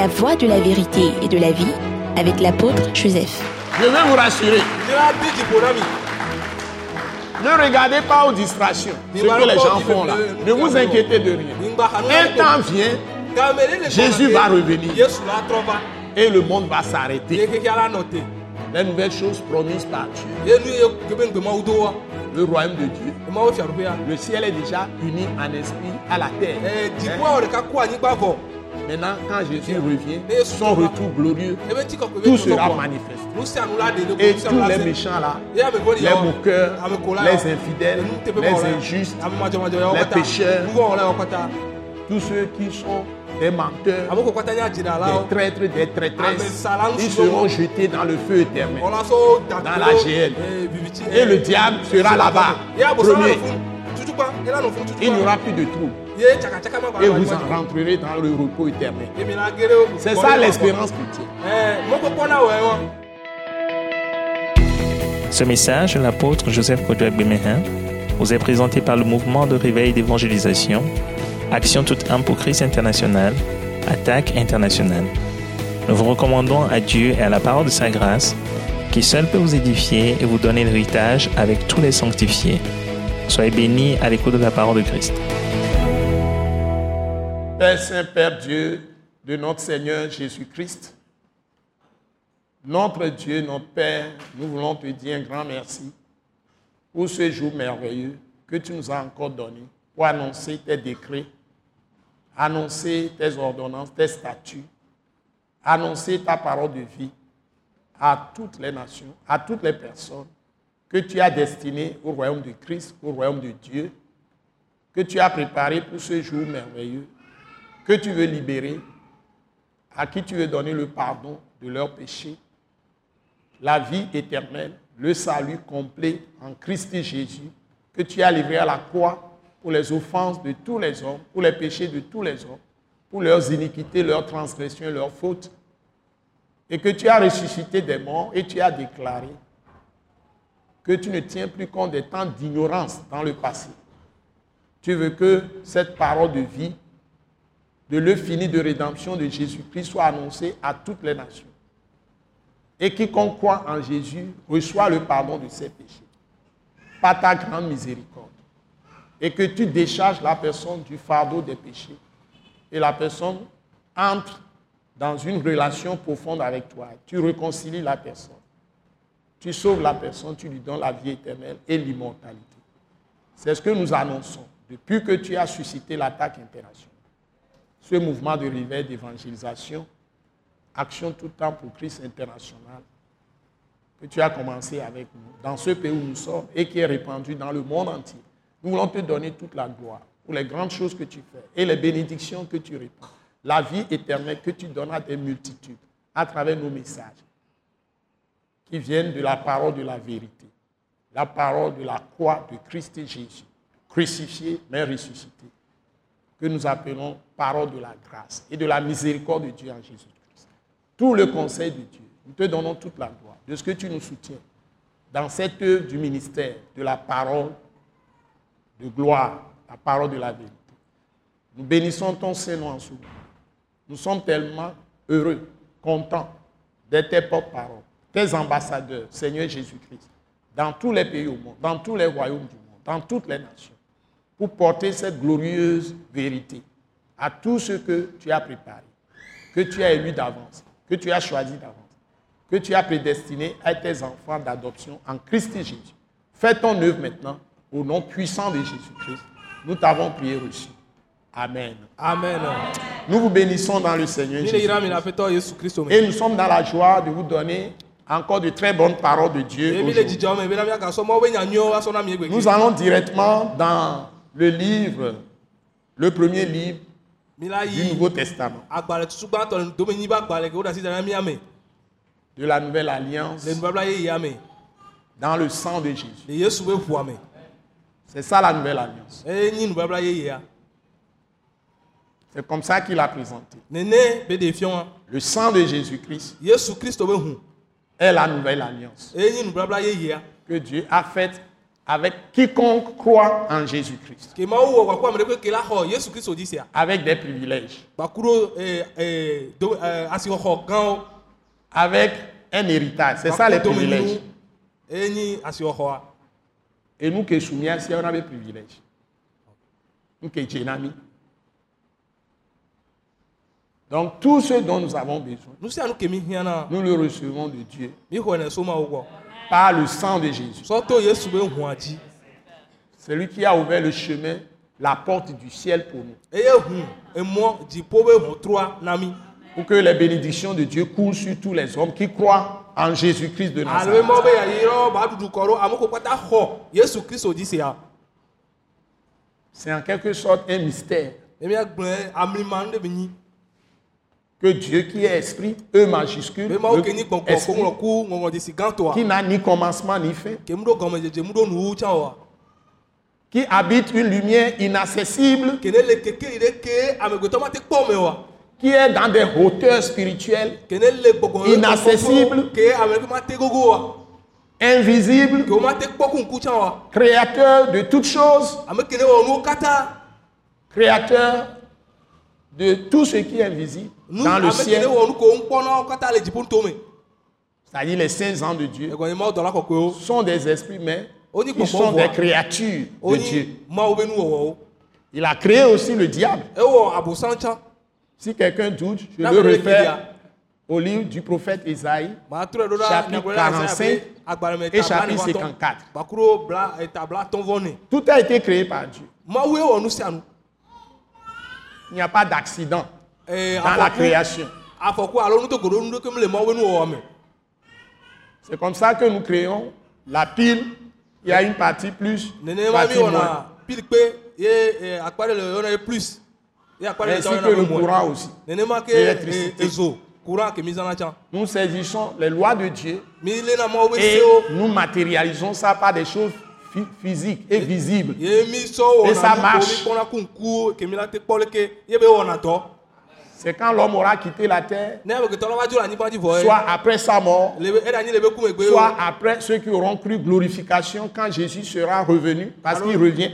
La voie de la vérité et de la vie avec l'apôtre Joseph. Je vais vous rassurer. Ne regardez pas aux distractions, ce que les gens font là. Ne vous inquiétez de rien. Un temps vient, Jésus va revenir et le monde va s'arrêter. Les nouvelles choses promises par Dieu. Le royaume de Dieu. Le ciel est déjà uni en esprit à la terre. Hein? Maintenant, quand Jésus revient, son retour glorieux, tout sera manifeste. Et tous les méchants là, les moqueurs, les infidèles, les injustes, les pécheurs, tous ceux qui sont des menteurs, des traîtres, des traîtresses, ils seront jetés dans le feu éternel, dans la GL. Et le diable sera là-bas, premier. Il n'y aura plus de trous. Et vous en rentrerez dans le repos éternel. C'est ça l'espérance chrétienne. Ce message de l'apôtre Joseph Kodouak Bemehin vous est présenté par le mouvement de réveil d'évangélisation, Action toute âme pour Christ international, Attaque internationale. Nous vous recommandons à Dieu et à la parole de sa grâce, qui seul peut vous édifier et vous donner l'héritage avec tous les sanctifiés. Soyez bénis à l'écoute de la parole de Christ. Père Saint, Père Dieu de notre Seigneur Jésus-Christ, notre Dieu, notre Père, nous voulons te dire un grand merci pour ce jour merveilleux que tu nous as encore donné pour annoncer tes décrets, annoncer tes ordonnances, tes statuts, annoncer ta parole de vie à toutes les nations, à toutes les personnes que tu as destinées au royaume de Christ, au royaume de Dieu, que tu as préparé pour ce jour merveilleux que tu veux libérer, à qui tu veux donner le pardon de leurs péchés, la vie éternelle, le salut complet en Christ Jésus, que tu as livré à la croix pour les offenses de tous les hommes, pour les péchés de tous les hommes, pour leurs iniquités, leurs transgressions, leurs fautes, et que tu as ressuscité des morts et tu as déclaré que tu ne tiens plus compte des temps d'ignorance dans le passé. Tu veux que cette parole de vie de l'œuvre de rédemption de Jésus-Christ soit annoncé à toutes les nations. Et quiconque croit en Jésus reçoit le pardon de ses péchés par ta grande miséricorde. Et que tu décharges la personne du fardeau des péchés. Et la personne entre dans une relation profonde avec toi. Tu réconcilies la personne. Tu sauves la personne, tu lui donnes la vie éternelle et l'immortalité. C'est ce que nous annonçons depuis que tu as suscité l'attaque internationale ce mouvement de réveil d'évangélisation, Action tout temps pour Christ international, que tu as commencé avec nous, dans ce pays où nous sommes et qui est répandu dans le monde entier. Nous voulons te donner toute la gloire pour les grandes choses que tu fais et les bénédictions que tu répands. La vie éternelle que tu donnes à des multitudes à travers nos messages qui viennent de la parole de la vérité, la parole de la croix de Christ Jésus, crucifié mais ressuscité que nous appelons parole de la grâce et de la miséricorde de Dieu en Jésus-Christ. Tout le conseil de Dieu, nous te donnons toute la gloire de ce que tu nous soutiens dans cette œuvre du ministère de la parole de gloire, la parole de la vérité. Nous bénissons ton Seigneur en sous. Nous sommes tellement heureux, contents d'être tes porte-parole, tes ambassadeurs, Seigneur Jésus-Christ, dans tous les pays au monde, dans tous les royaumes du monde, dans toutes les nations pour porter cette glorieuse vérité à tout ce que tu as préparé, que tu as élu d'avance, que tu as choisi d'avance, que tu as prédestiné à tes enfants d'adoption en Christ Jésus. Fais ton œuvre maintenant au nom puissant de Jésus-Christ. Nous t'avons prié reçu. Amen. Amen. Nous vous bénissons dans le Seigneur Jésus. Et nous sommes dans la joie de vous donner encore de très bonnes paroles de Dieu. Nous allons directement dans le livre, le premier livre du Nouveau Testament. De la Nouvelle Alliance. Dans le sang de Jésus. C'est ça la Nouvelle Alliance. C'est comme ça qu'il a présenté. Le sang de Jésus-Christ est la Nouvelle Alliance. Que Dieu a faite avec quiconque croit en Jésus-Christ, avec des privilèges, ee asixɔxɔ gãwo avec un héritage. C'est ça les privilèges. Et nous qui sommes ici, on a des privilèges. Nous qui sommes amis. Donc tout ce dont nous avons besoin, nous le recevons de Dieu par le sang de Jésus. C'est lui qui a ouvert le chemin, la porte du ciel pour nous. Pour que les bénédictions de Dieu coulent sur tous les hommes qui croient en Jésus-Christ de Nazareth. C'est en quelque sorte un mystère emi agblẽ amlima nu ɖe be nyi que Dieu qui est esprit, E majuscule, le esprit, qui n'a ni commencement ni fin, qui habite une lumière inaccessible, qui est dans des hauteurs spirituelles, ke ne le gbɔgbɔ ye Inaccessible. kɔkɔƒewo, ke ame ɖe ma te gogo oa invisible, ke wo ma te kpɔ ku ŋku tsã oa créateur de toutes choses, créateur de tout ce qui est invisible nu dans le ciel, c'est-à-dire les saints ans de Dieu, sont des esprits, mais ils sont des créatures de Dieu. Il a créé aussi le diable. Si quelqu'un doute, je le réfère au livre du prophète Isaïe, Chapitre nyagblɔɖila Isaiah 45 be agbalẽme et chapitre blaene 54. bakuro bla eta bla tɔn vɔ nɛ Tout a été créé par Dieu. Il n'y a pas d'accident dans la création. C'est comme ça que nous créons la pile. Il y a une partie plus, partie moins. Ainsi que le courant aussi. L'électricité. tsã Nous saisissons les lois de Dieu et nous matérialisons ça par des choses phy- physiques et visibles. Et ça marche. C'est quand l'homme aura quitté la terre, soit après sa mort, soit après ceux qui auront cru glorification quand Jésus sera revenu, parce qu'il revient.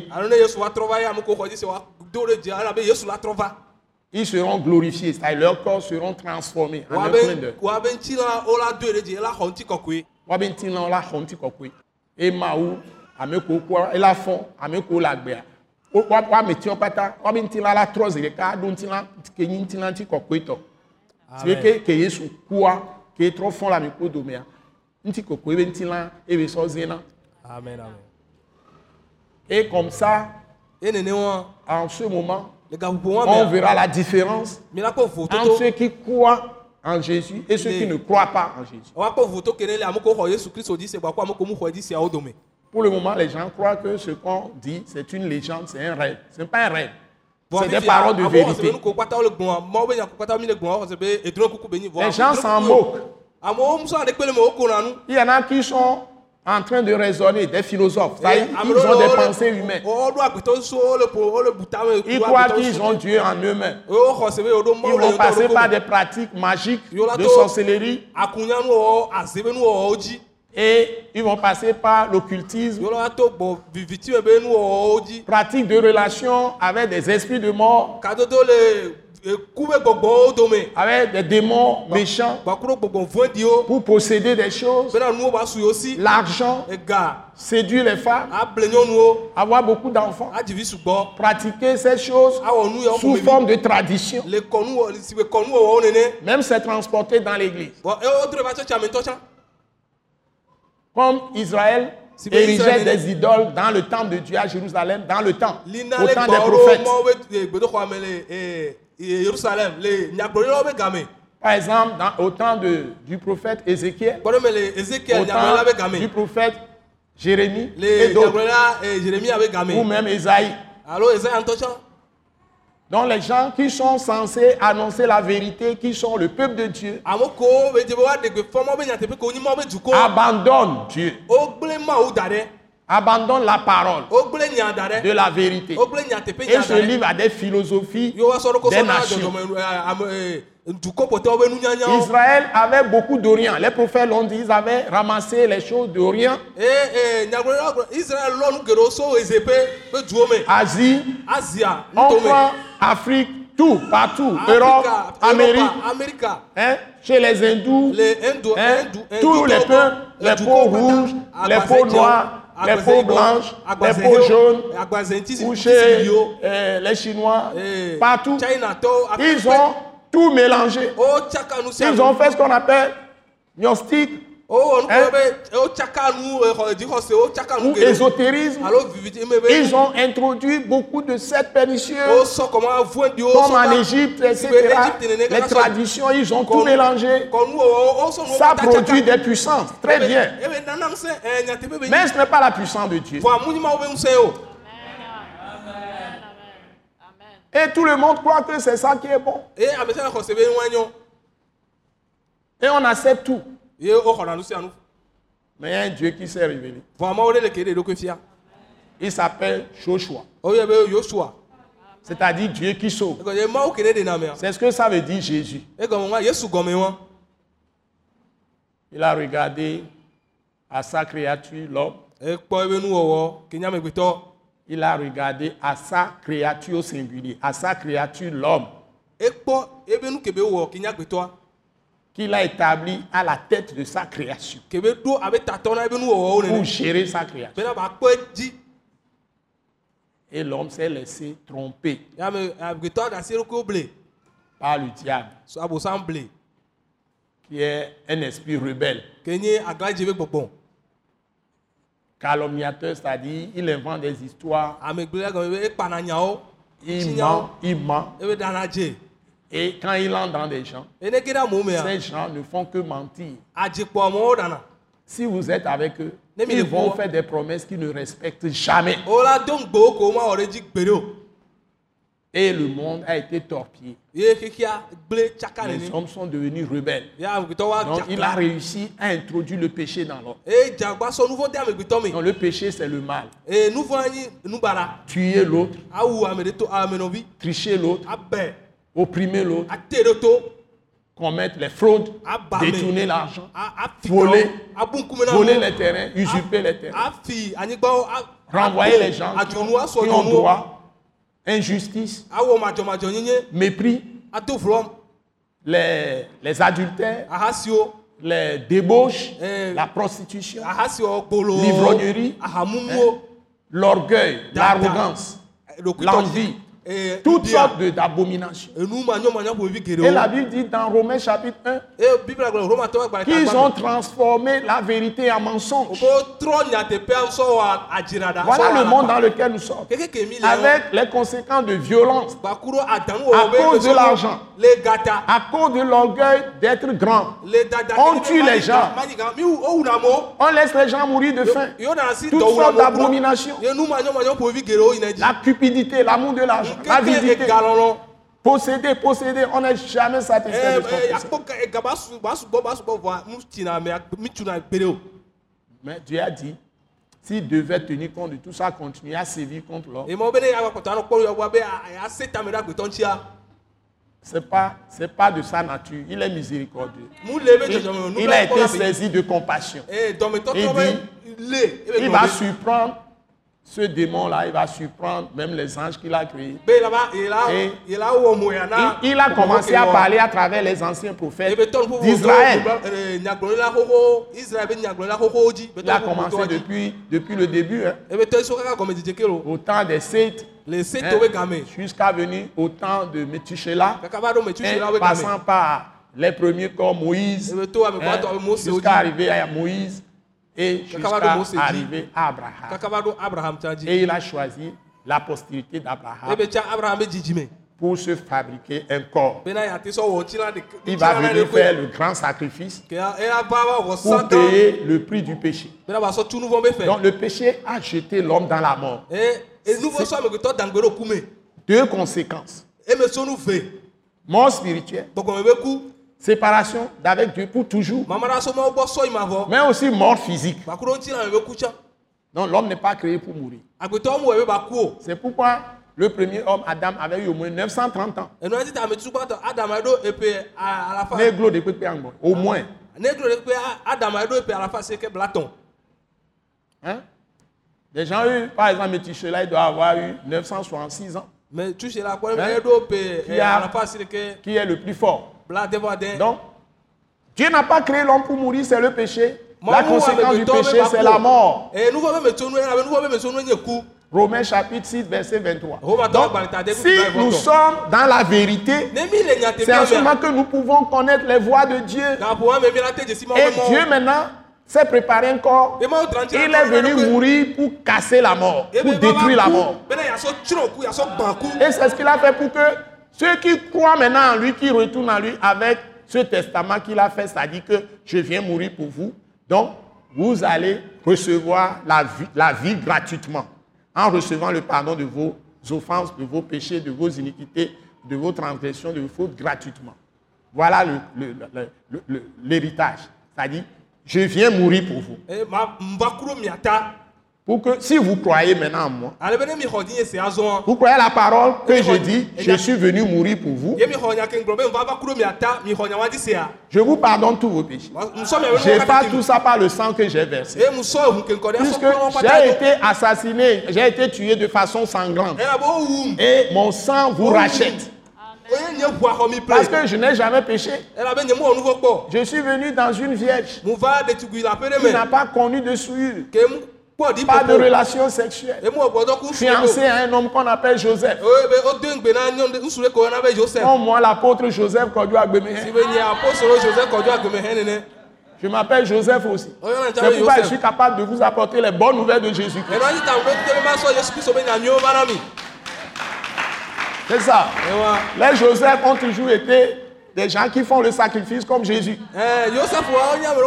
Ils seront glorifiés, c'est-à-dire leurs corps seront transformés en un clin d'œil. Wabe ŋutilã wo la doe ɖe dzi ela xɔ ŋuti kɔkɔe wabe ŋuti lã la trɔ zi ɖeka aɖo ke nyi ŋuti kɔkɔetɔ si ke ke yesu kua ke trɔ fɔ le domea ŋuti kɔkɔe be ŋuti lã ebe sɔ zena. Amen amen. Et comme ça nenema en ce moment on verra la différence entre ceux qui croient en Jésus et ceux qui ne croient pas en Jésus. Pour le moment, les gens croient que ce qu'on dit, c'est une légende, c'est un rêve. Ce n'est pas un rêve. C'est des paroles de vérité. Les gens s'en moquent. nu Il y en a qui sont en train de raisonner, des philosophes. Ça, ils ont des pensées humaines. Ils croient qu'ils ont Dieu en eux-mêmes. xɔ se be woɖo Ils vont passer par des pratiques magiques de sorcellerie et ils vont passer par l'occultisme, pratique de relations avec des esprits de mort, dome. Avec des démons méchants pour posséder des choses, l'argent, ega séduire les femmes, avoir beaucoup d'enfants, pratiquer ces choses sous forme de tradition. Même c'est transporté dans l'église. Comme Israël érigeait des idoles dans le temple de Dieu à Jérusalem, dans le temps, au temps des prophètes. e, e, e, nyagblɔɖilawo be game Par exemple, dans- au temps de- du prophète Ézéchiel, au temps du prophète Jérémie et d'autres, ou même Esaïe. tsã Donc les gens qui sont censés annoncer la vérité, qui sont le peuple de Dieu, abandonnent Dieu, abandonnent la parole de la vérité. Et se livrent à des philosophies ye woasɔ ɖo ko des sɔna nations. Israël avait beaucoup d'Orient. Les prophètes l'ont dit, ils avaient ramassé les choses d'Orient, duwo me Asie, enfin Afrique, tout, partout, Europe, Amérique, hein, chez les hindous, le indo hein, tous les peuples, les peaux rouges, les peaux noires, les peaux blanches, les peaux jaunes, ou chez euh, les Chinois, Eh, partout. Ils ont tout mélangé. o tsaka nu sia Ils ont fait ce qu'on appelle gnostic o wɔ nu Hein? kɔ be o tsaka nu exɔ dzixɔse o tsaka nu ou ésotérisme. Ils ont introduit beaucoup de sectes pernicieuses, avɔdiwo comme en Égypte, etc. Les traditions, ils ont tout mélangé. Ça produit des puissances. Très bien. ebe nana ŋusẽ ɛ nyateƒe be Mais ce n'est pas la puissance de Dieu. Et tout le monde croit que c'est ça qui est bon. nua nyo Et on accepte tout. ye o xɔna nu sia nu Mais il y a un Dieu qui s'est révélé. Il s'appelle Joshua. be yosua C'est-à-dire Dieu qui sauve. ɖena mea C'est ce que ça veut dire Jésus. Il a regardé à sa créature, l'homme. Il a regardé à sa créature au singulier, à sa créature, l'homme, ke nyagbetɔa qu'il a établi à la tête de sa création. Pour gérer sa création. bena ba kpɔ edzi Et l'homme s'est laissé tromper. Eɖokuiwo ble par le diable, qui est un esprit rebelle, ke nye aglãdzi be gbɔgbɔ calomniateur, c'est-à-dire il invente des histoires, nyawo il ment, il ment. Et quand il entre dans des gens, mea ces gens ne font que mentir. Si vous êtes avec eux, ils vont faire des promesses qu'ils ne respectent jamais. Et le monde a été torpillé. Les hommes sont devenus rebelles. Donc il a réussi à introduire le péché dans l'homme. le péché, c'est le mal. Tuer l'autre, tricher l'autre, abɛ opprimer l'autre, commettre les fraudes, détourner l'argent, voler, voler les terrains, usurper les terrains, renvoyer les gens qui ont, qui droit, injustice, mépris, les, les adultères, les débauches, Eh. la prostitution, L'ivrognerie. ahamumuwo l'orgueil, l'arrogance, ɖokuitɔdzi, l'envie, toutes sortes d'abominations. Et la Bible dit dans Romains chapitre 1 eye biblia gblɔ romatɔwo gbalẽ qu'ils ont transformé la vérité en mensonge. Voilà le monde dans lequel nous sommes. Avec les conséquences de violence, À cause de l'argent. à cause de l'orgueil d'être grand. On tue les gens. On laisse les gens mourir de faim. Toutes sortes d'abominations. La cupidité, l'amour de l'argent, l'avidité, egalɔlɔ posséder, posséder, on n'est jamais satisfait de son mi tuna gbeɖe o Mais Dieu a dit, s'il devait tenir compte de tout ça, continuer à sévir contre l'homme, emawo be ne ya kpɔtɔ anɔ kpɔ yɔbɔ be ase tame ɖe agbetɔ ŋutia c'est pas, pas de sa nature. Il est miséricordieux. Il, il a été saisi de compassion. dɔmetɔtɔ Il ebe Il va surprendre ce démon-là, il va surprendre même les anges qu'il a créés. Et- Il, il a commencé à parler à travers les anciens prophètes d'Israël. Il a commencé depuis, depuis le début, hein, au temps des Seth, hein, jusqu'à venir au temps de Methuselah, hein, passant par les premiers comme Moïse, hein, jusqu'à arriver à Moïse et jusqu'à arriver à Abraham. Et il a choisi la postérité d'Abraham. Dzidzime pour se fabriquer un corps. Il va venir faire le grand sacrifice pour payer le prix du péché. Donc le péché a jeté l'homme dans la mort. me Deux conséquences. ve Mort spirituelle, séparation d'avec Dieu pour toujours, mais aussi mort physique. ku tsa Donc l'homme n'est pas créé pour mourir. agbetɔwo mu wɔ be ba ku o C'est pourquoi le premier homme, Adam, avait eu au moins 930 ans. Au moins. Hein? Des gens eu, par exemple, Métichela, il doit avoir eu 966 ans. kɔ Hein? Qui a- Qui est le plus fort Donc, Dieu n'a pas créé l'homme pour mourir, c'est le péché. La conséquence du péché, c'est la mort. Ku Romains chapitre 6, verset 23. Romains Donc, chapitre 6, si verset 23. nous sommes dans la vérité, c'est en ce moment que nous pouvons connaître les voies de Dieu. Et Dieu maintenant s'est préparé un corps. Il est venu mourir pour casser la mort, pour détruire la mort. Et c'est ce qu'il a fait pour que ceux qui croient maintenant en lui, qui retournent en lui avec ce testament qu'il a fait, c'est-à-dire que je viens mourir pour vous. Donc, vous allez recevoir la vie, gratuitement en recevant le pardon de vos offenses, de vos péchés, de vos iniquités, de vos transgressions, de vos fautes gratuitement. Voilà l'héritage. C'est-à-dire, je viens mourir pour vous. Pour que si vous croyez maintenant en moi, azɔ vous croyez la parole que je dis, je suis venu mourir pour vous. Je vous pardonne tous vos péchés. nu pas tout ça par le sang que j'ai versé. asɔ Puisque j'ai été assassiné, j'ai été tué de façon sanglante. wum Et mon sang vous rachète. Parce que je n'ai jamais péché. kpɔ Je suis venu dans une vierge qui n'a pas connu de souillure, pas de relation sexuelle. Fiancé à un homme qu'on appelle Joseph. Comme moi, l'apôtre Joseph Je m'appelle Joseph aussi. C'est pourquoi je suis capable de vous apporter les bonnes nouvelles de Jésus-Christ. C'est ça. Les Joseph ont toujours été des gens qui font le sacrifice comme Jésus.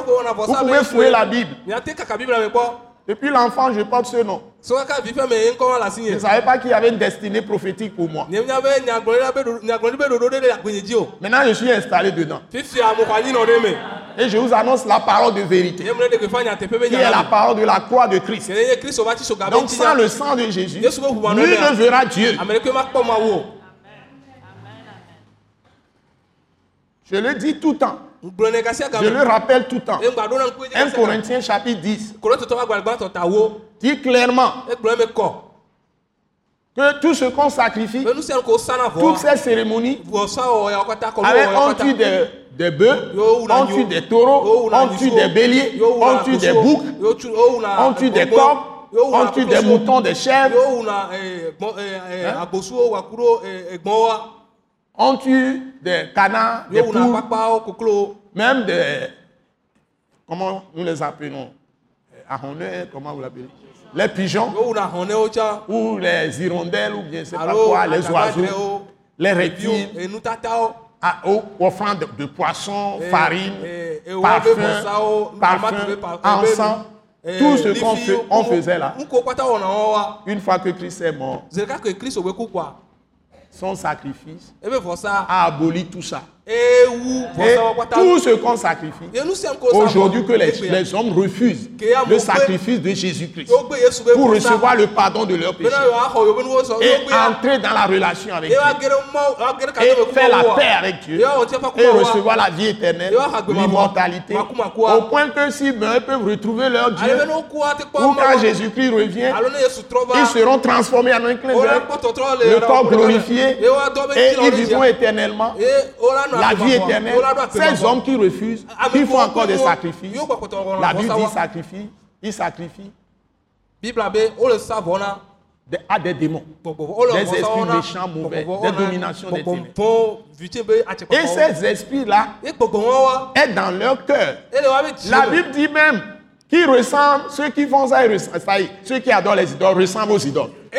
wɔna Vous pouvez fouiller la Bible. Depuis l'enfant, je porte ce nom. Je ne savais pas qu'il y avait une destinée prophétique pour moi. Maintenant, je suis installé dedans. Et je vous annonce la parole de vérité, qui est la parole de la croix de Christ. Donc, sans le sang de Jésus, nɔ ne verra Dieu. Je le dis tout le temps. Je le rappelle tout le temps. egba ɖo na ŋku edzi 1 gasi agame Corinthiens chapitre 10 korototɔ wa agbalẽ gbãtɔ ta wo dit clairement que tout ce qu'on sacrifie, toutes ces cérémonies, avec, on yawo tue des, des bœufs, on tue des taureaux, on tue des béliers, on tue des boucs, on tue des coqs, on tue des moutons, des chèvres, Hein? On tue des canards, des poules, même des. Comment nous les appelons Euh, comment vous l'appelez Les pigeons, ou les hirondelles, ou bien sais pas quoi, les oiseaux, les reptiles, à- aux offrandes de, de poissons, farine, parfum, pa- parfum, encens, tout ce qu'on on faisait là. Une fois que Christ est mort, son sacrifice ebe vɔsa a aboli tout ça. ewu Et tout ce qu'on sacrifie, aujourd'hui que les, egbe. les hommes refusent le sacrifice de Jésus-Christ pour recevoir le pardon de leurs péchés. Et entrer dans la relation avec Dieu. et faire la paix avec Dieu. Et recevoir la vie éternelle, l'immortalité, au point que meurent, ils peuvent retrouver leur Dieu. Ou quand. Jésus-Christ revient, ils seront transformés en un clin o la d'œil, le corps glorifié et ils vivront éternellement la vie éternelle. Ces hommes qui refusent, Ami qui font encore des sacrifices, la Bible dit sacrifie, ils sacrifient bibla be o le sa vɔ na des- à des démons. Des esprits méchants, mauvais, des dominations des ténèbres. atsɛ Et ces esprits-là est dans leur cœur. La. Bible dit même qu'ils ressemblent, ceux qui font ça, ceux qui adorent les idoles ressemblent aux idoles. e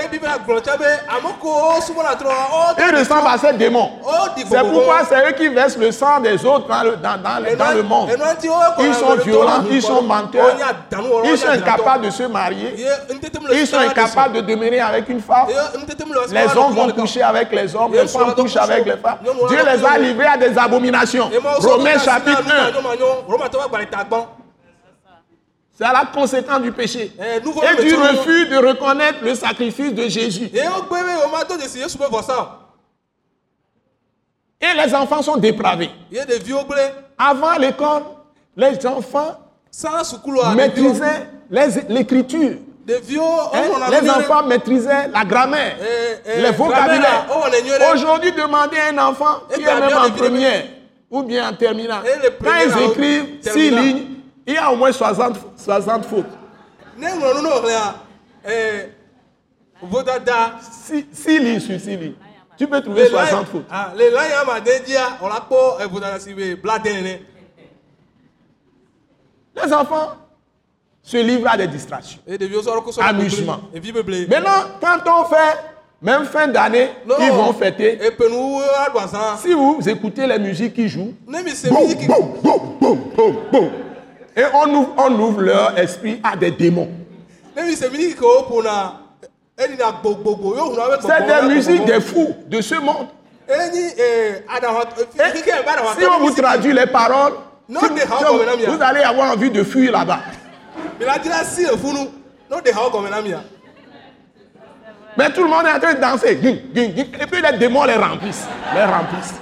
Ils ressemblent à ces démons. C'est pourquoi c'est eux qui versent le sang des autres dans le, dans, dans le monde. Ils sont violents, ils sont menteurs, ils sont incapables de se marier, ils sont incapables de demeurer avec une femme. Les hommes vont coucher avec les hommes, les femmes couchent avec les femmes. Dieu les a livrés à des abominations. Romains chapitre 1. C'est à la conséquence du péché. Eh, Et du refus de reconnaître le sacrifice de Jésus. ye wogbe be o ma to dzesi yesu be vɔsa Et les enfants sont dépravés. Avant l'école, les enfants maîtrisaient l'écriture. Hein, Les enfants maîtrisaient la grammaire, Eh, eh, les vocabulaires. grammaire, oh. Aujourd'hui, demandez à un enfant qui Eh est même en première ou bien en terminale. Quand ils écrivent six lignes, il y a au moins 60, 60 fautes. eh, Six, six lignes sur six lignes. Tu peux trouver le 60 fautes. si Les enfants se livrent à des distractions. Amusement. Maintenant, quand on fait, même fin d'année, ils vont fêter. azã Si vous écoutez les musiques qui jouent, boum, boum, boum, boum, boum, boum. Et on ouvre, on ouvre leur esprit à des démons. C'est des musiques des fous de ce monde. eh, Et si on vous traduit les paroles, si- si vous allez avoir envie de fuir là-bas. mia Mais tout le monde est en train de danser. Et puis les démons les remplissent. Les remplissent.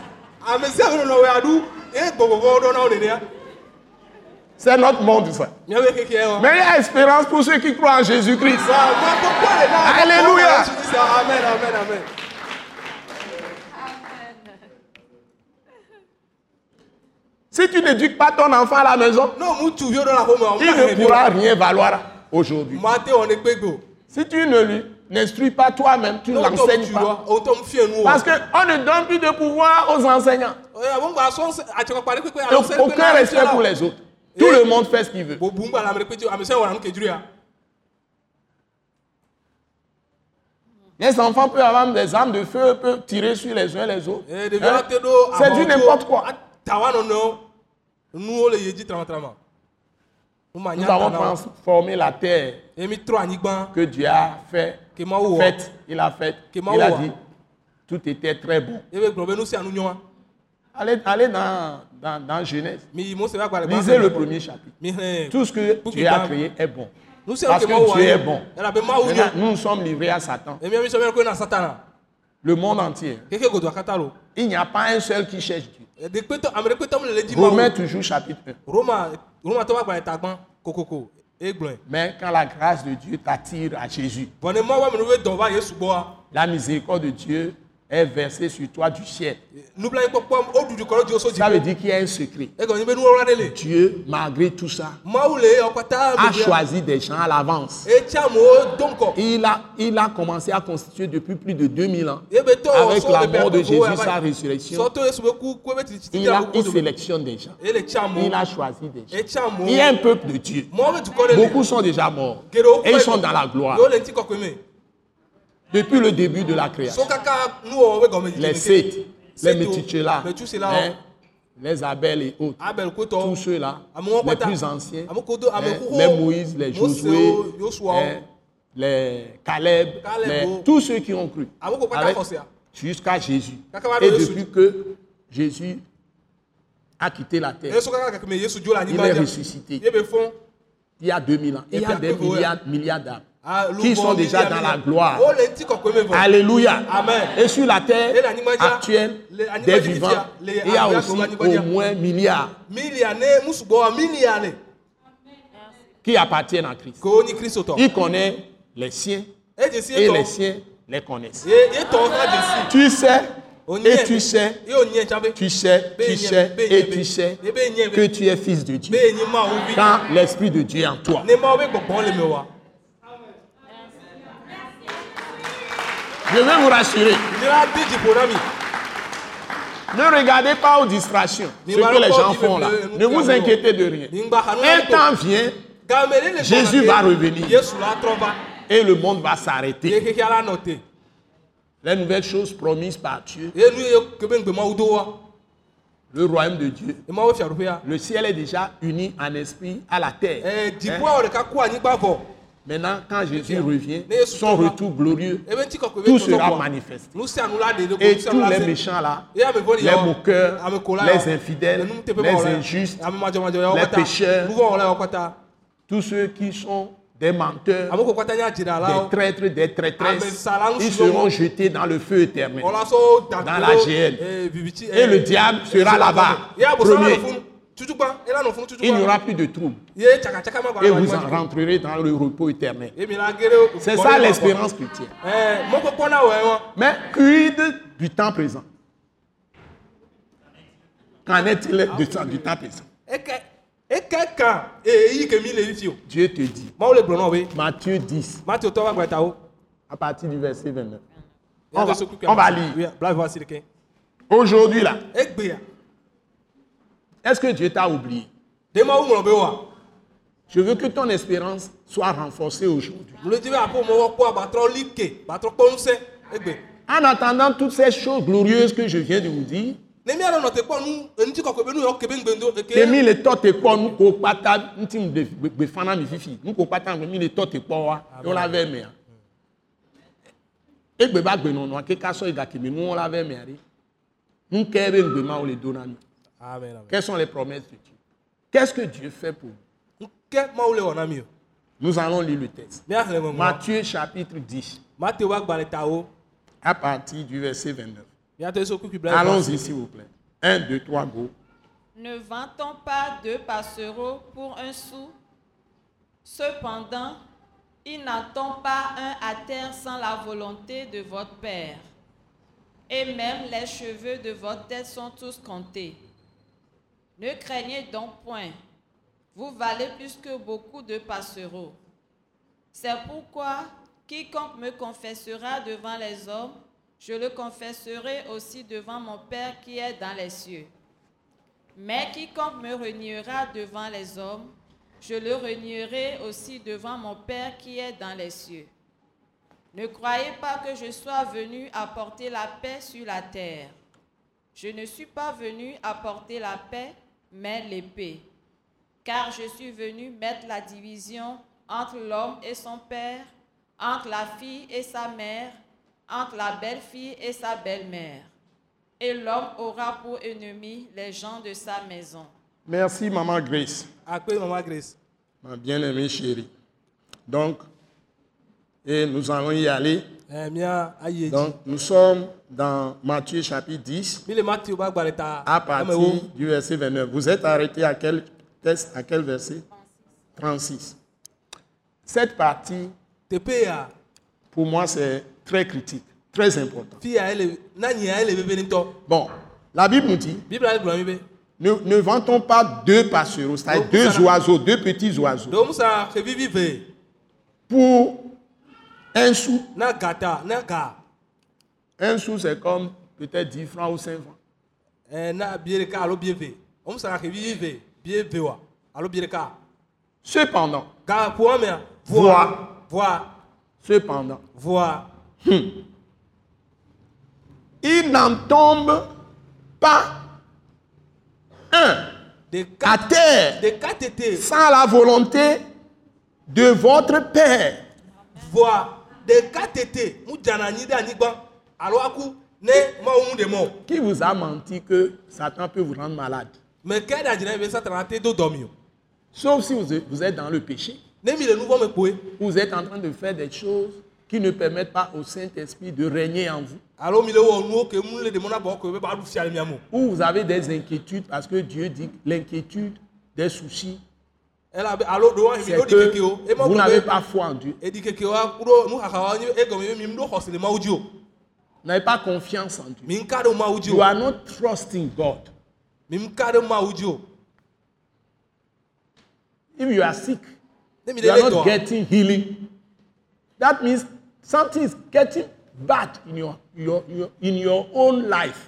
C'est notre monde, ça. y a espérance pour ceux qui croient en Jésus-Christ. Alléluia. Amen amen amen. Si tu n'éduques pas ton enfant à la maison, il ne pourra rien valoir aujourd'hui. Si tu ne lui n'instruis pas toi-même, tu ne l'enseignes pas. Parce qu'on ne donne plus de pouvoir aux enseignants. Abo ŋgba sɔn atsɛkɔkpa ɖe kpekpe Donc, aucun respect pour les autres. Tout le monde fait ce qu'il veut. Les enfants peuvent avoir des armes de feu, peuvent tirer sur les uns les autres. Eh, Hein? C'est du n'importe quoi. Nous avons transformé la terre que Dieu a fait. Faite, il a fait. Il a dit, tout était très bon. Allez, allez dans, dans, dans Genèse. Lisez le premier chapitre. Xlẽ. Tout ce que Dieu a créé est bon. Parce que Dieu est bon. Maintenant, nous sommes livrés à Satan. Satana. Le monde entier. Il n'y a pas un seul qui cherche Dieu. Dzi Romains toujours chapitre 1. Roma Roma tɔ be agbalẽ ta gbã kokoko. E gblɔe. Mais quand la grâce de Dieu t'attire à Jésus, la miséricorde de Dieu est versée sur toi du ciel. Ça veut dire qu'il y a un secret. Dieu, malgré tout ça, a choisi des gens à l'avance. Ŋkɔ. Il a, il a commencé à constituer depuis plus de 2000 ans. Ebe tɔ Avec la mort de Jésus, sa résurrection, il, a, il sélectionne des gens. Il a choisi des gens. Il y a un peuple de Dieu. Beaucoup sont déjà morts. Et ils sont dans la gloire. Yewo le ŋuti kɔkɔe me. Depuis le début de la création. Les Seth, les Métuchélas, Metsuselas hein, les Abel et autres. Tous ceux-là, les plus anciens, hein, les Moïse, les Josué, hein, les Caleb, les- oh. tous ceux qui ont cru. Jusqu'à Jésus. Et depuis que Jésus a quitté la terre, il est ressuscité. Il y a 2000 ans. Il y a des milliards, milliards d'âmes qui lubɔ, sont déjà dans la gloire. O le ŋuti kɔkɔe me vɔ. Alléluia. Amen. Et sur la terre actuelle le- animal des vivants, il y a aussi au moins milliards qui appartiennent à Christ. Il connaît les siens et les siens les connaissent. Tu sais et tu sais, nyɛ tsabe. tu sais, tu sais et tu sais que tu es fils de Dieu. Vi. Quand l'Esprit de Dieu est en toi. Ne Mawu be gbɔgbɔ le me wa. Je vais vous rassurer. Ne regardez pas aux distractions, ce que les gens font là. Ne vous inquiétez de rien. Un temps vient Jésus va revenir. Et le monde va s'arrêter. Les nouvelles choses promises par Dieu, le royaume de Dieu. Le ciel est déjà uni en esprit à la terre. Eh, Maintenant, quand Jésus revient, son retour glorieux, be tout sera ko Et tous les méchants là, vɔ̃ɖi les yawo, moqueurs, kola les yawo, infidèles, les injustes, yawo les pécheurs. tous ceux qui sont des menteurs, adziralawo des traîtres, des traîtresses, ils seront jetés dans le feu éternel. Dans la GL. vivitsi Et le diable sera là-bas, premier. Il n'y aura plus de troubles. Et vous en rentrerez dans le repos éternel. C'est ça l'espérance chrétienne. ɛwɔ Mais quid du temps présent. Qu'en est-il du temps présent? Dieu te dit, Matthieu 10, matthew tɔ wa gbɛta wo à partir du verset 29. On va, on va lire. Aujourd'hui, là, est-ce que Dieu t'a oublié? Je veux que ton espérance soit renforcée aujourd'hui. En attendant toutes ces choses glorieuses que je viens de vous dire, Temi le tɔ te kpɔ nuko kpata ŋuti ŋu ɖe gbe fana mi fifi. Nuko kpata ŋu mi le tɔ te kpɔ wa ye la vɛ mea egbe ba gbenɔnɔa ke kasɔ yi gake mi nuwo la vɛ mea ɖe ŋkɛ be ŋgbe ma wo le do na mi amen amen. Quelles sont les promesses de Dieu? Qu'est-ce que Dieu fait pour nous? Nous allons lire le texte. Matthieu chapitre 10 matthew wa gbalẽ ta wo à partir du verset 29 miate so kukui bla allons-y s'il vous plaît. 1 2 3 go. Ne vend-on pas deux passereaux pour un sou. Cependant, il n'attend pas un à terre sans la volonté de votre Père. Et même les cheveux de votre tête sont tous comptés. Ne craignez donc point. Vous valez plus que beaucoup de passereaux. C'est pourquoi quiconque me confessera devant les hommes, je le confesserai aussi devant mon Père qui est dans les cieux. Mais quiconque me reniera devant les hommes, je le renierai aussi devant mon Père qui est dans les cieux. Ne croyez pas que je sois venu apporter la paix sur la terre. Je ne suis pas venu apporter la paix, mais l'épée. Car je suis venu mettre la division entre l'homme et son père, entre la fille et sa mère, entre la belle-fille et sa belle-mère. Et l'homme aura pour ennemi les gens de sa maison. merci maman Grace akpe mama grace? Ma bien-aimée chérie donc et nous allons y aller edzi Donc, nous sommes dans Matthieu chapitre 10, mi le matthew ba gbalẽ ta à partir du verset 29. Vous êtes arrêté à quel texte, à quel verset? 36. Cette partie, pour moi, c'est très critique, très important. Bon, la Bible nous dit, ne, ne vantons pas deux passereaux, c'est-à-dire deux oiseaux, deux petits oiseaux, pour un sou. Un sou, c'est comme peut-être 10 francs ou 5 francs. ɖeka Cependant, voa cependant, voa il n'en tombe pas un. Ɖeka à terre. Sans la volonté de votre Père. voa Qui vous a menti que Satan peut vous rendre malade? Sauf si vous êtes, dans le péché. Vous êtes en train de faire des choses qui ne permettent pas au Saint-Esprit de régner en vous. Ou vous avez des inquiétudes parce que Dieu dit l'inquiétude, des soucis, c'est que vous n'avez pas foi en Dieu. N'avez pas confiance en Dieu. You are not trusting God. If you are sick, you are not getting healing. That means something is getting bad in your, your, your in your own life.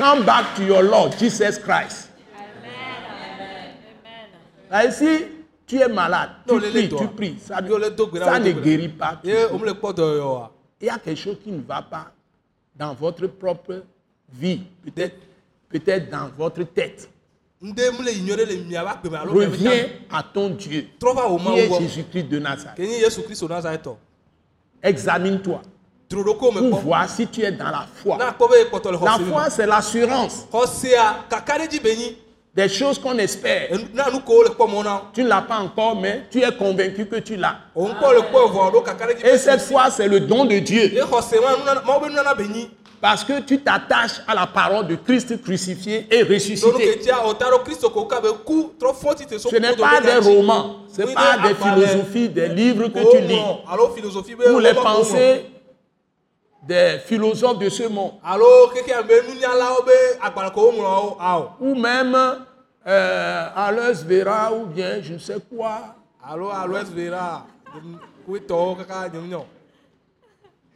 Come back to your Lord Jesus Christ. Like, si tu es malade, tu pries, tu pries, ça, ça ne guérit pas. dɔyɔyɔ wa Il y a quelque chose qui ne va pas dans votre propre vie, peut-être peut dans votre tête. Reviens à ton Dieu, qui est Jésus-Christ de Nazareth. Examine-toi. Pour voir si tu es dans la foi. La foi, c'est l'assurance. Des choses qu'on espère. Tu ne l'as pas encore, mais tu es convaincu que tu l'as. Et cette foi, c'est le don de Dieu. Parce que tu t'attaches à la parole de Christ crucifié et ressuscité. Ce n'est pas des romans, ce n'est pas des philosophies, des livres que tu lis, philosophie be ou les pensées des philosophes de ce monde, ou même euh, Alois Vera, ou bien je ne sais quoi.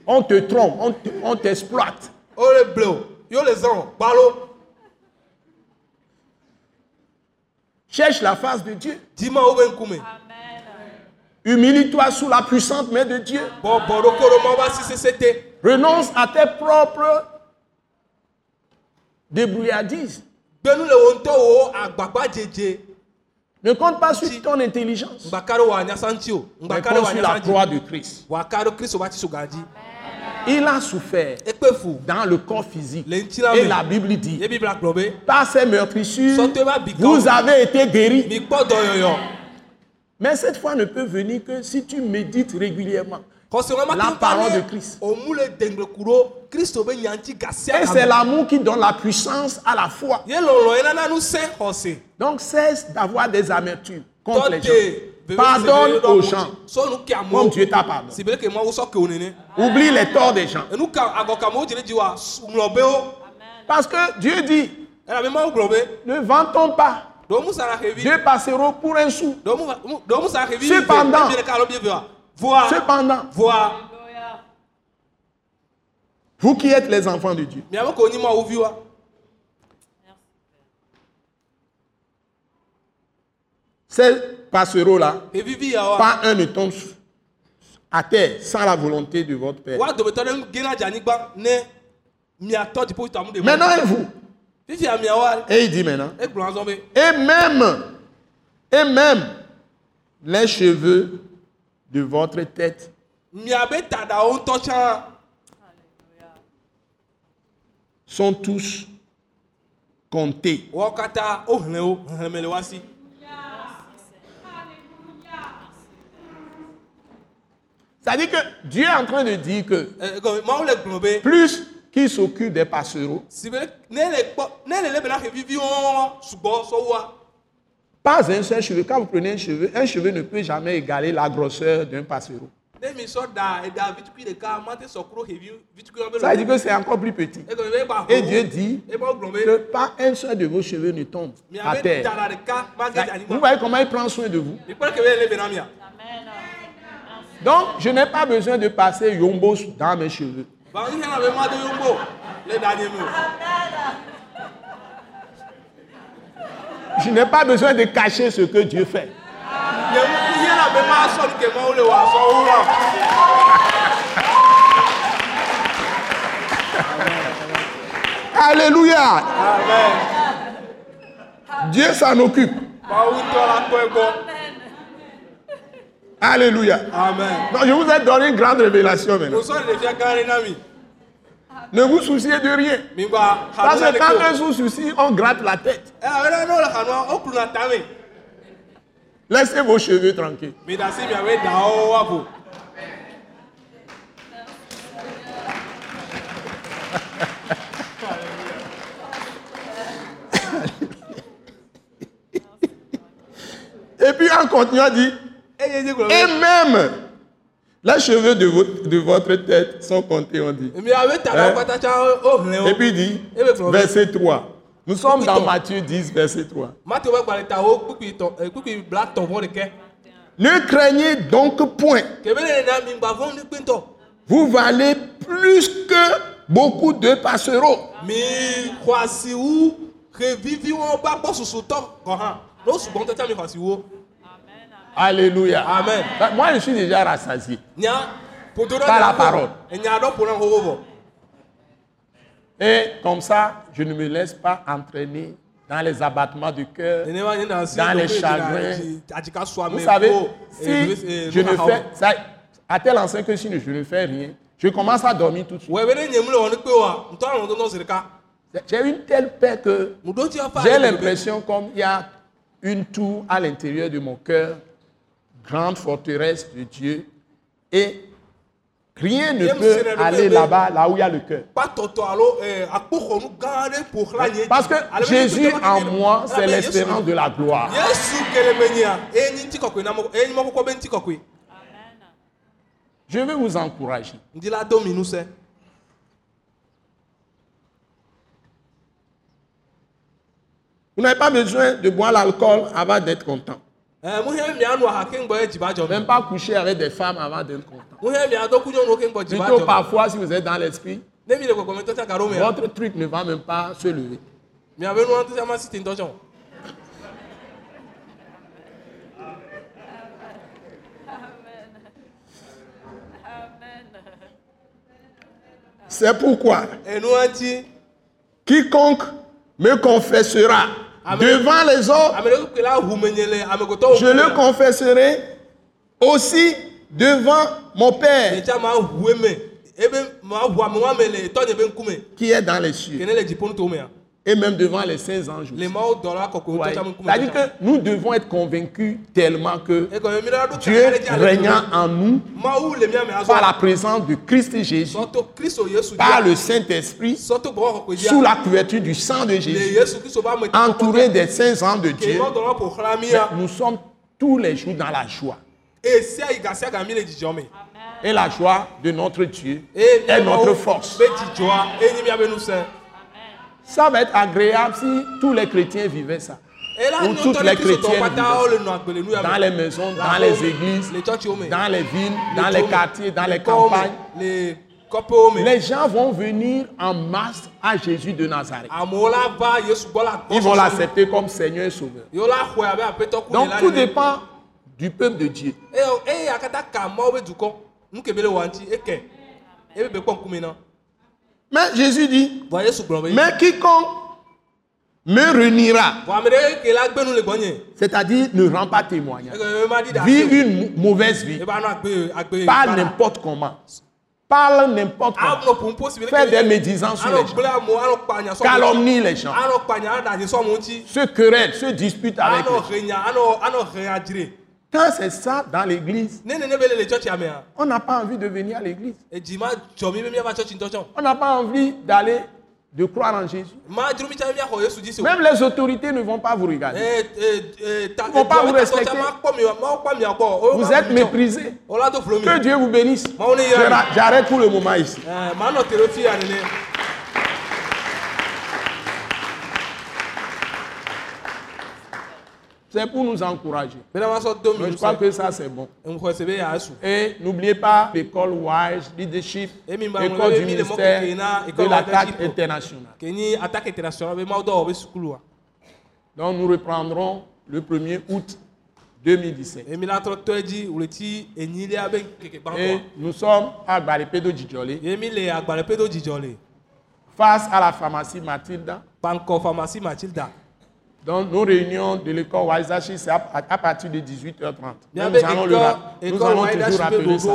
On te trompe, on te- on t'exploite. Cherche la face de Dieu. ŋkume Humilie-toi sous la puissante main de Dieu. bɔbɔ Renonce à tes propres débrouillardises. Ne compte pas sur ton intelligence, mais compte sur la croix de Christ. Il a souffert dans le corps physique. Et la Bible dit, par ces meurtrissures, vous avez été guéris. dɔyɔyɔ Mais cette foi ne peut venir que si tu médites régulièrement. La parole de Christ. Et c'est l'amour qui donne la puissance à la foi. Donc cesse d'avoir des amertumes contre les gens. Pardonne aux gens comme Dieu t'a pardonné. Oublie les torts des gens. wo Parce que Dieu dit, be ne vantons pas deux passereaux pour un sou. Cependant. Voa Cependant, voa vous qui êtes les enfants de Dieu, miabe ko nyi mawo vi wa ces passereaux-là, xevi vi ya wa pas un ne tombe à terre sans la volonté de votre Père. Maintenant, et vous? Et il dit maintenant, et même, et même les cheveux de votre tête. Sont tous comptés. wa si. C'est-à-dire que Dieu est en train de dire que be plus qu'il s'occupe des passereaux, pas un seul cheveu. Quand vous prenez un cheveu, un cheveu ne peut jamais égaler la grosseur d'un passereau. Ça veut dire que c'est encore plus petit. Et Dieu dit que pas un seul de vos cheveux ne tombe à terre. Vous voyez comment il prend soin de vous. Donc, je n'ai pas besoin de passer yombos dans mes cheveux. Je n'ai pas besoin de cacher ce que Dieu fait. Alléluia. amen Dieu s'en occupe. Alléluia. amen Donc, je vous ai donné une grande révélation maintenant. musɔ le ɖevia gã ɖe na mi Ne vous souciez de rien. Parce que quand on se soucie, on gratte la tête. tame Laissez vos cheveux tranquilles. Et puis en continuant, dit, gblɔ et même les cheveux de votre, de votre tête sont comptés, on dit. wo hlẽ Et puis il dit, verset 3. Nous sommes dans. Matthieu 10, verset 3. mate wo gbalẽ ta wo kpukpui tɔ ɛ kpukpui bla tɔ vɔ ɖeke Ne craignez donc point. Vous valez plus que beaucoup de passereaux. Alléluia. amen Bah, Moi, je suis déjà rassasié. Par la parole. Et comme ça, je ne me laisse pas entraîner dans les abattements du cœur. Dans les chagrins. Vous savez, si je ne fais ça, à tel enseigne que si je ne fais rien, Je commence à dormir tout de suite. J'ai une telle paix que j'ai l'impression comme il y a une tour à l'intérieur de mon cœur, grande forteresse de Dieu, et rien ne peut aller là-bas, là où il y a le cœur. nye Parce que Jésus en moi, c'est l'espérance de la gloire. kɔkɔe Je veux vous encourager. Vous n'avez pas besoin de boire l'alcool avant d'être content. Dzɔ Même pas coucher avec des femmes avant d'être content. Plutôt parfois, si vous êtes dans l'esprit, votre truc ne va même pas se lever. C'est pourquoi quiconque me confessera. Devant les autres, je le confesserai aussi devant mon Père ŋkume qui est dans les cieux et même devant les saints anges. Ouais. C'est-à-dire que nous devons être convaincus tellement que Dieu régnant en nous par la présence de Christ Jésus, par le Saint-Esprit, sous la couverture du sang de Jésus, entouré des saints anges de Dieu, nous sommes tous les jours dans la joie. Et la joie de notre Dieu est notre force. Ça va être agréable si tous les chrétiens vivaient ça. Où toutes les chrétiennes Dans les maisons, dans les églises, dans les villes, le dans les quartiers, dans les campagnes. Les gens vont venir en masse à Jésus de Nazareth. Ils vont l'accepter comme Seigneur et Sauveur. Donc tout dépend du peuple de Dieu. Mais Jésus dit, mais quiconque me reniera, c'est-à-dire ne rend pas témoignage, vit une mauvaise vie, agbe agbe parle n'importe comment, parle n'importe comment, si be fait des médisances sur les anɔ gens, sɔ calomnie les gens, se querelle, se dispute avec les gens. Quand c'est ça dans l'église, ne on n'a pas envie de venir à l'église. On n'a pas envie d'aller, de croire en Jésus. Même les autorités ne vont pas vous regarder. ee ee ta Ils vont pas vous respecter. Vous êtes mi Que Dieu vous bénisse. J'arrête pour le moment ici. C'est pour nous encourager. Donc, je crois que ça, c'est bon. Et n'oubliez pas l'école WISE, leadership, Et mi ba- école mi- du ministère de l'attaque internationale. Donc nous reprendrons le 1er août 2017. emi la trɔ tɔ edzi wòleti enyilia be keke Et nous sommes à Balipedo Djidjolé, face à la pharmacie Mathilda. pharmacie mathilda Donc nos réunions de l'école WISE c'est à, à partir de 18h30. mia Donc, be nous allons, le nous allons toujours rappeler ça.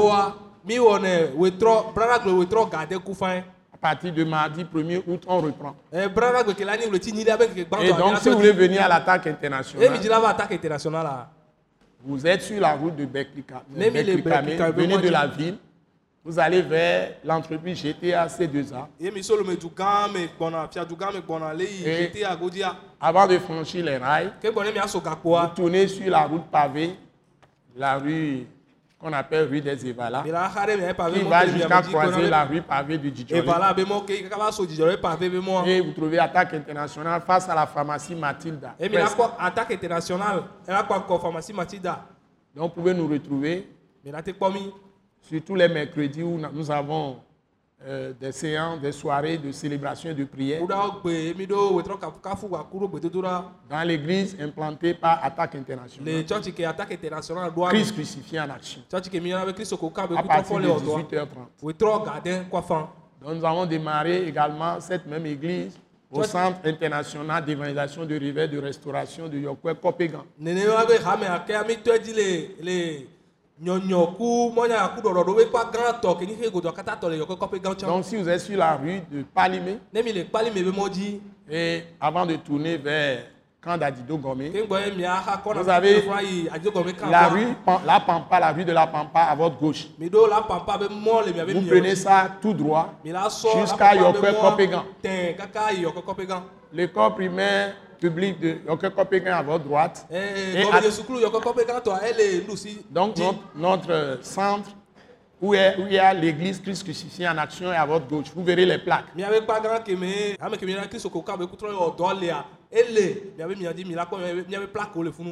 À partir de mardi 1er août, on reprend. keke Et donc, si vous voulez venir à l'attaque internationale, la vous êtes sur la route de Beklika- venez de la ville, vous allez vers l'entreprise GTA C2A. yemi solo me du gã me gbɔna fiadu gã me gbɔna le yi Et- Avant de franchir les rails, vous tournez sur la route pavée, la rue qu'on appelle rue des Evalas, qui va jusqu'à croiser la rue pavée be mɔ Et vous trouvez attaque internationale face à la pharmacie Presque. kpɔ attaque internationale ela kpɔ akɔ pharmacie mathilda? Donc vous pouvez nous retrouver mi la te kpɔ mi sur tous les mercredis où nous avons euh, des séances, des soirées de célébration et de prière dans l'église implantée par Attaque le Internationale. Christ crucifié en action à partir de le ɔdɔa 18h30. wetrɔ ga de kɔ fan Donc nous avons démarré également cette même église au Centre international d'évangélisation de réveil de restauration de Yokwe Kopegan. Donc si vous êtes sur la rue de Palimé et avant de tourner vers Camp d'Adido Gomé, kɔna Vous avez la rue, la Pampa, la rue de la Pampa à votre gauche. Vous prenez ça tout droit jusqu'à kɔƒe gã L'école primaire publique de gã à votre droite. ɛɛ Et gɔmedze à- donc notre, notre, centre où, est- où il y a l'église Christ crucifié en action est à votre gauche. Vous verrez les plaques.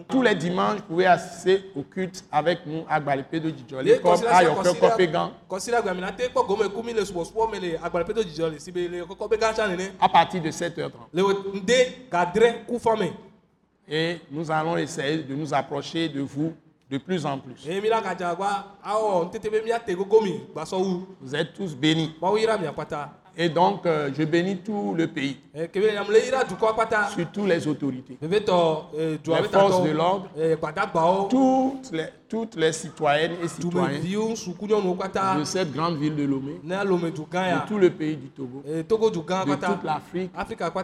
Tous les dimanches, vous pouvez assister au culte avec nous à Gbalipédo Djidjoli, le comme à Yɔkɔe Kɔpɛ gã, kɔsira gba mina te kpɔ gɔme ku mi le subɔsubɔ me le agbalẽ peto dzidzɔ le si be le kɔkɔ be gã tsã nene à partir de 7h30. le wo ŋde gadre ku fɔme Et nous allons essayer de nous approcher de vous de plus en plus. Vous êtes tous bénis. Et donc, euh, je bénis tout le pays, kpata surtout les autorités, dua Les forces de l'ordre. gbadagbawo toutes les, toutes les citoyennes et citoyens de cette grande ville de Lomé, de tout le pays du Togo, de toute l'Afrique,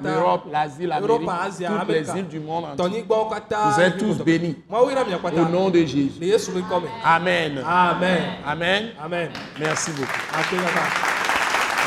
l'Europe, l'Asie, l'Amérique, toutes les îles du monde entier. Vous êtes tous bénis. Au nom de Jésus. Amen. amen. Amen. amen. Merci beaucoup.